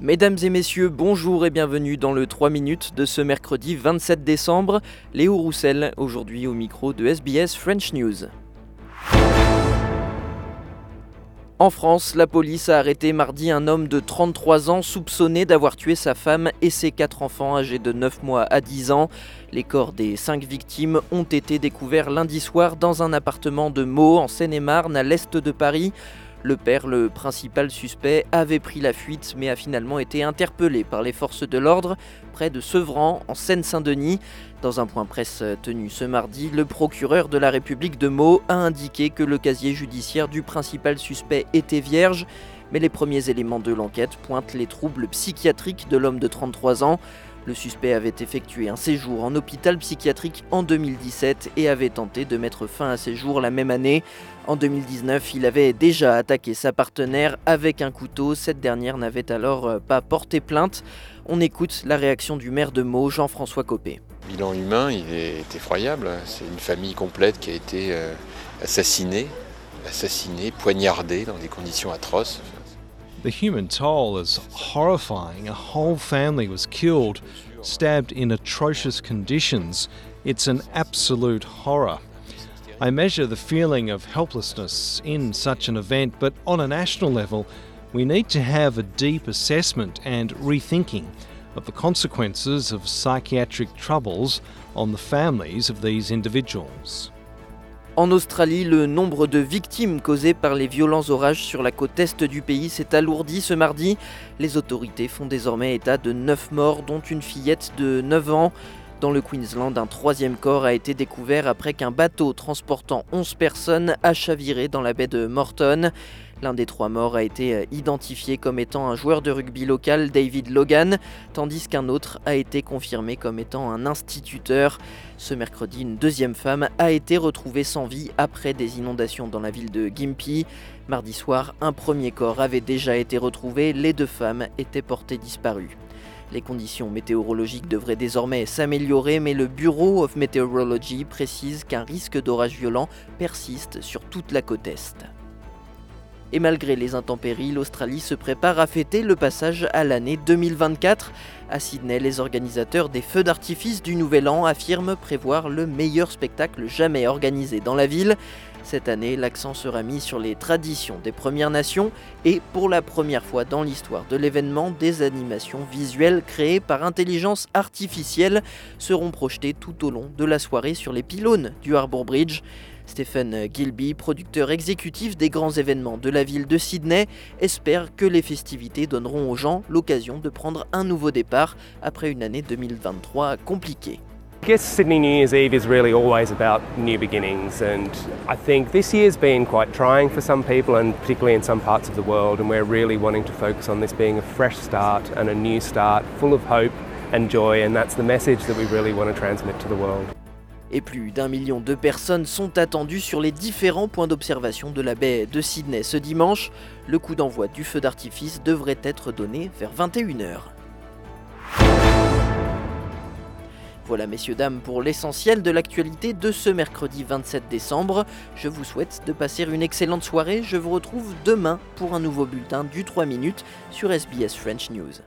Mesdames et messieurs, bonjour et bienvenue dans le 3 minutes de ce mercredi 27 décembre. Léo Roussel, aujourd'hui au micro de SBS French News. En France, la police a arrêté mardi un homme de 33 ans soupçonné d'avoir tué sa femme et ses quatre enfants âgés de 9 mois à 10 ans. Les corps des cinq victimes ont été découverts lundi soir dans un appartement de Meaux en Seine-et-Marne à l'est de Paris. Le père, le principal suspect, avait pris la fuite mais a finalement été interpellé par les forces de l'ordre près de Sevran, en Seine-Saint-Denis. Dans un point presse tenu ce mardi, le procureur de la République de Meaux a indiqué que le casier judiciaire du principal suspect était vierge mais les premiers éléments de l'enquête pointent les troubles psychiatriques de l'homme de 33 ans. Le suspect avait effectué un séjour en hôpital psychiatrique en 2017 et avait tenté de mettre fin à ses jours la même année. En 2019, il avait déjà attaqué sa partenaire avec un couteau. Cette dernière n'avait alors euh, pas porté plainte. On écoute la réaction du maire de Meaux, Jean-François Copé. Bilan humain, il est effroyable. C'est une famille complète qui a été euh, assassinée, assassinée, poignardée dans des conditions atroces. The human toll is horrifying. A whole family was killed, stabbed in atrocious conditions. It's an absolute horror. I measure the feeling of helplessness in such an event, but on a national level, we need to have a deep assessment and rethinking of the consequences of psychiatric troubles on the families of these individuals. En Australie, le nombre de victimes causées par les violents orages sur la côte est du pays s'est alourdi ce mardi. Les autorités font désormais état de 9 morts, dont une fillette de 9 ans. Dans le Queensland, un troisième corps a été découvert après qu'un bateau transportant 11 personnes a chaviré dans la baie de Morton. L'un des trois morts a été euh, identifié comme étant un joueur de rugby local, David Logan, tandis qu'un autre a été confirmé comme étant un instituteur. Ce mercredi, une deuxième femme a été retrouvée sans vie après des inondations dans la ville de Gympie. Mardi soir, un premier corps avait déjà été retrouvé, les deux femmes étaient portées disparues. Les conditions météorologiques devraient désormais s'améliorer, mais le Bureau of Meteorology précise qu'un risque d'orage violent persiste sur toute la côte est. Et malgré les intempéries, l'Australie se prépare à fêter le passage à l'année 2024. À Sydney, les organisateurs des feux d'artifice du Nouvel An affirment prévoir le meilleur spectacle jamais organisé dans la ville. Cette année, l'accent sera mis sur les traditions des Premières Nations et pour la première fois dans l'histoire de l'événement, des animations visuelles créées par intelligence artificielle seront projetées tout au long de la soirée sur les pylônes du Harbour Bridge. Stephen Gilby, producteur exécutif des grands événements de la ville de Sydney, espère que les festivités donneront aux gens l'occasion de prendre un nouveau départ après une année 2023 compliquée. I guess Sydney New Year's Eve is really always about new beginnings, and I think this year's been quite trying for some people, and particularly in some parts of the world. And we're really wanting to focus on this being a fresh start and a new start, full of hope and joy, and that's the message that we really want to transmit to the world. Et plus d'un million de personnes sont attendues sur les différents points d'observation de la baie de Sydney ce dimanche. Le coup d'envoi du feu d'artifice devrait être donné vers 21h. Voilà messieurs dames pour l'essentiel de l'actualité de ce mercredi 27 décembre. Je vous souhaite de passer une excellente soirée. Je vous retrouve demain pour un nouveau bulletin du 3 minutes sur SBS French News.